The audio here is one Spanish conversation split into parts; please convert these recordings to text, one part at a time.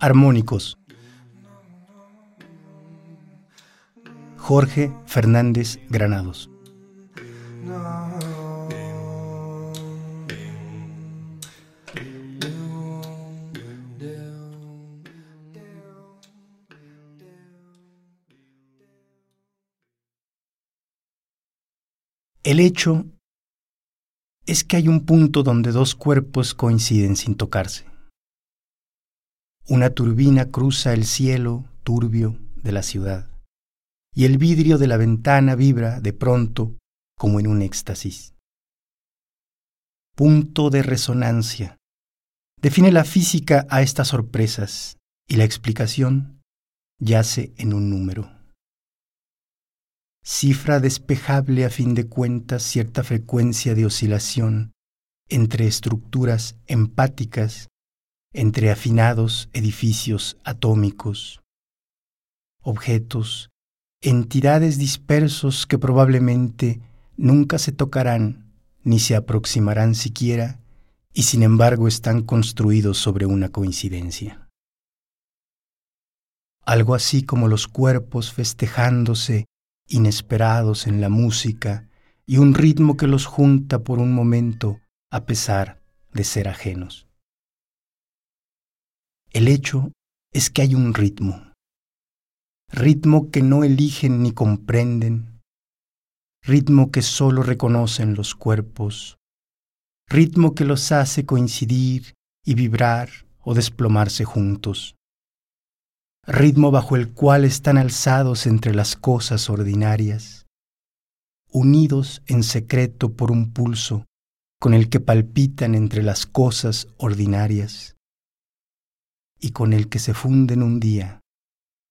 Armónicos. Jorge Fernández Granados. El hecho es que hay un punto donde dos cuerpos coinciden sin tocarse. Una turbina cruza el cielo turbio de la ciudad y el vidrio de la ventana vibra de pronto como en un éxtasis. Punto de resonancia. Define la física a estas sorpresas y la explicación yace en un número. Cifra despejable a fin de cuentas cierta frecuencia de oscilación entre estructuras empáticas, entre afinados edificios atómicos, objetos entidades dispersos que probablemente nunca se tocarán ni se aproximarán siquiera y sin embargo están construidos sobre una coincidencia. Algo así como los cuerpos festejándose inesperados en la música y un ritmo que los junta por un momento a pesar de ser ajenos. El hecho es que hay un ritmo, ritmo que no eligen ni comprenden, ritmo que solo reconocen los cuerpos, ritmo que los hace coincidir y vibrar o desplomarse juntos, ritmo bajo el cual están alzados entre las cosas ordinarias, unidos en secreto por un pulso con el que palpitan entre las cosas ordinarias y con el que se funden un día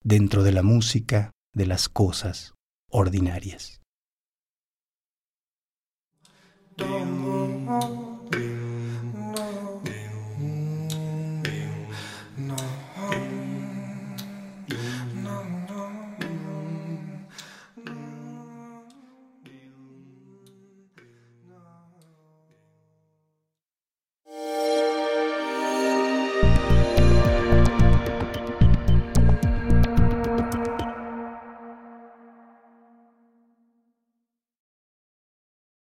dentro de la música de las cosas ordinarias.